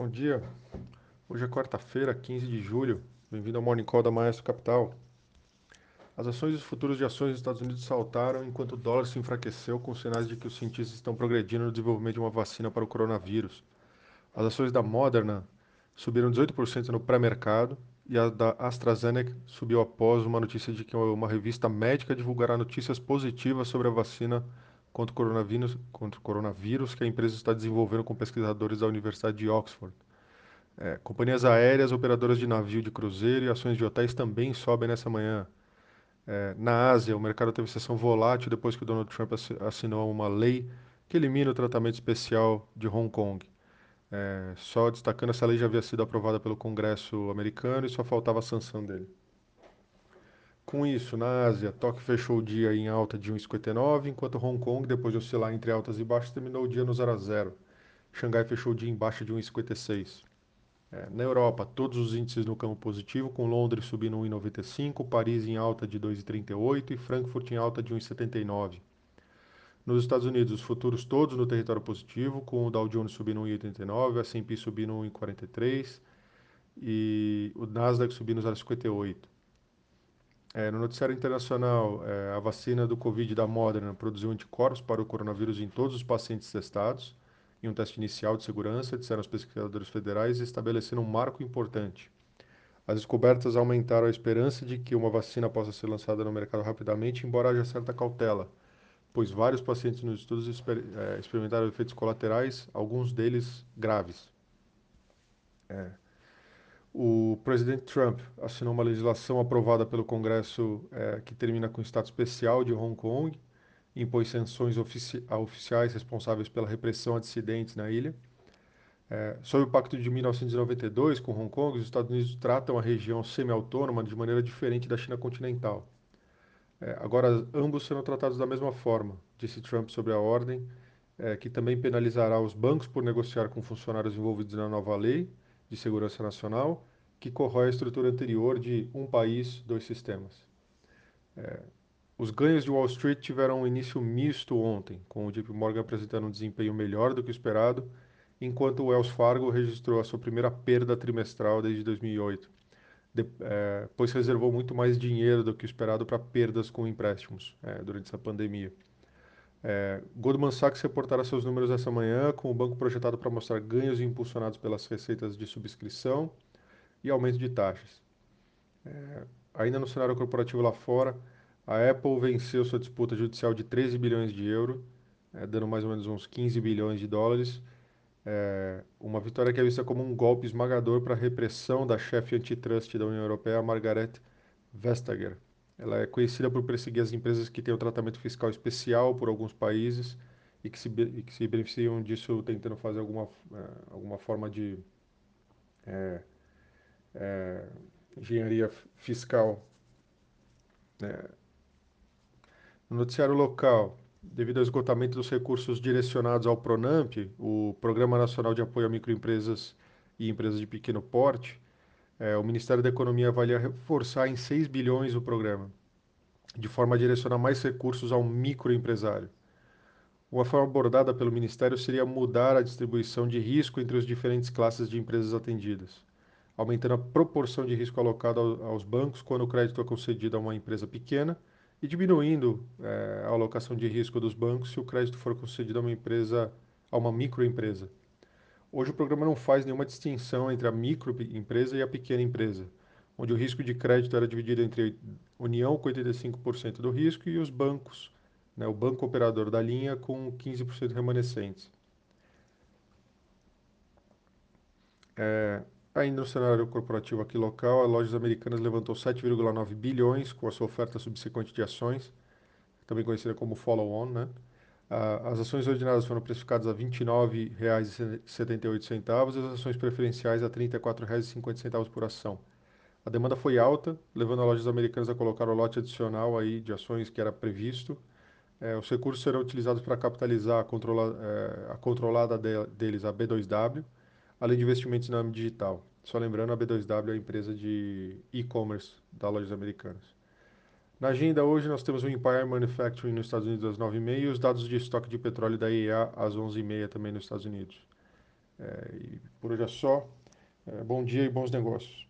Bom dia. Hoje é quarta-feira, 15 de julho. Bem-vindo ao Morning Call da Maestro Capital. As ações e os futuros de ações dos Estados Unidos saltaram enquanto o dólar se enfraqueceu com sinais de que os cientistas estão progredindo no desenvolvimento de uma vacina para o coronavírus. As ações da Moderna subiram 18% no pré-mercado e a da AstraZeneca subiu após uma notícia de que uma revista médica divulgará notícias positivas sobre a vacina contra o coronavírus, contra o coronavírus que a empresa está desenvolvendo com pesquisadores da Universidade de Oxford. É, companhias aéreas, operadoras de navio de cruzeiro e ações de hotéis também sobem nessa manhã. É, na Ásia, o mercado teve sessão volátil depois que Donald Trump assinou uma lei que elimina o tratamento especial de Hong Kong. É, só destacando, essa lei já havia sido aprovada pelo Congresso americano e só faltava a sanção dele. Com isso, na Ásia, Tóquio fechou o dia em alta de 1,59, enquanto Hong Kong, depois de oscilar entre altas e baixas, terminou o dia no 0 a 0. Xangai fechou o dia em baixa de 1,56. É, na Europa, todos os índices no campo positivo, com Londres subindo 1,95, Paris em alta de 2,38 e Frankfurt em alta de 1,79. Nos Estados Unidos, os futuros todos no território positivo, com o Dow Jones subindo 1,89, a S&P subindo 1,43 e o Nasdaq subindo 0,58. É, no noticiário internacional, é, a vacina do Covid da Moderna produziu anticorpos para o coronavírus em todos os pacientes testados, em um teste inicial de segurança, disseram os pesquisadores federais, estabelecendo um marco importante. As descobertas aumentaram a esperança de que uma vacina possa ser lançada no mercado rapidamente, embora haja certa cautela, pois vários pacientes nos estudos exper é, experimentaram efeitos colaterais, alguns deles graves. É. O presidente Trump assinou uma legislação aprovada pelo Congresso é, que termina com o estado especial de Hong Kong, impôs sanções ofici a oficiais responsáveis pela repressão a dissidentes na ilha. É, sob o Pacto de 1992 com Hong Kong, os Estados Unidos tratam a região semi-autônoma de maneira diferente da China continental. É, agora, ambos serão tratados da mesma forma, disse Trump sobre a ordem, é, que também penalizará os bancos por negociar com funcionários envolvidos na nova lei de Segurança Nacional, que corrói a estrutura anterior de um país, dois sistemas. É, os ganhos de Wall Street tiveram um início misto ontem, com o JP Morgan apresentando um desempenho melhor do que o esperado, enquanto o Wells Fargo registrou a sua primeira perda trimestral desde 2008, de, é, pois reservou muito mais dinheiro do que o esperado para perdas com empréstimos é, durante essa pandemia. É, Goldman Sachs reportará seus números essa manhã, com o banco projetado para mostrar ganhos impulsionados pelas receitas de subscrição e aumento de taxas. É, ainda no cenário corporativo lá fora, a Apple venceu sua disputa judicial de 13 bilhões de euros, é, dando mais ou menos uns 15 bilhões de dólares. É, uma vitória que é vista como um golpe esmagador para a repressão da chefe antitrust da União Europeia, Margaret Vestager. Ela é conhecida por perseguir as empresas que têm um tratamento fiscal especial por alguns países e que se, e que se beneficiam disso tentando fazer alguma, é, alguma forma de é, é, engenharia fiscal. É. No noticiário local, devido ao esgotamento dos recursos direcionados ao PRONAMP, o Programa Nacional de Apoio a Microempresas e Empresas de Pequeno Porte, é, o Ministério da Economia avalia reforçar em 6 bilhões o programa, de forma a direcionar mais recursos ao microempresário. Uma forma abordada pelo Ministério seria mudar a distribuição de risco entre as diferentes classes de empresas atendidas, aumentando a proporção de risco alocado aos bancos quando o crédito é concedido a uma empresa pequena e diminuindo é, a alocação de risco dos bancos se o crédito for concedido a uma empresa, a uma microempresa. Hoje o programa não faz nenhuma distinção entre a microempresa e a pequena empresa, onde o risco de crédito era dividido entre a União com 85% do risco e os bancos, né, o banco operador da linha com 15% remanescentes. É, ainda no cenário corporativo aqui local, a Lojas Americanas levantou 7,9 bilhões com a sua oferta subsequente de ações, também conhecida como follow-on, né? As ações ordinárias foram precificadas a R$ 29,78 e as ações preferenciais a R$ 34,50 por ação. A demanda foi alta, levando as lojas americanas a colocar o lote adicional aí de ações que era previsto. É, os recursos serão utilizados para capitalizar a, controla, é, a controlada de, deles, a B2W, além de investimentos na âmbito digital. Só lembrando, a B2W é a empresa de e-commerce das lojas americanas. Na agenda hoje nós temos o Empire Manufacturing nos Estados Unidos às 9h30 e os dados de estoque de petróleo da IEA às 11h30 também nos Estados Unidos. É, e por hoje é só. É, bom dia e bons negócios.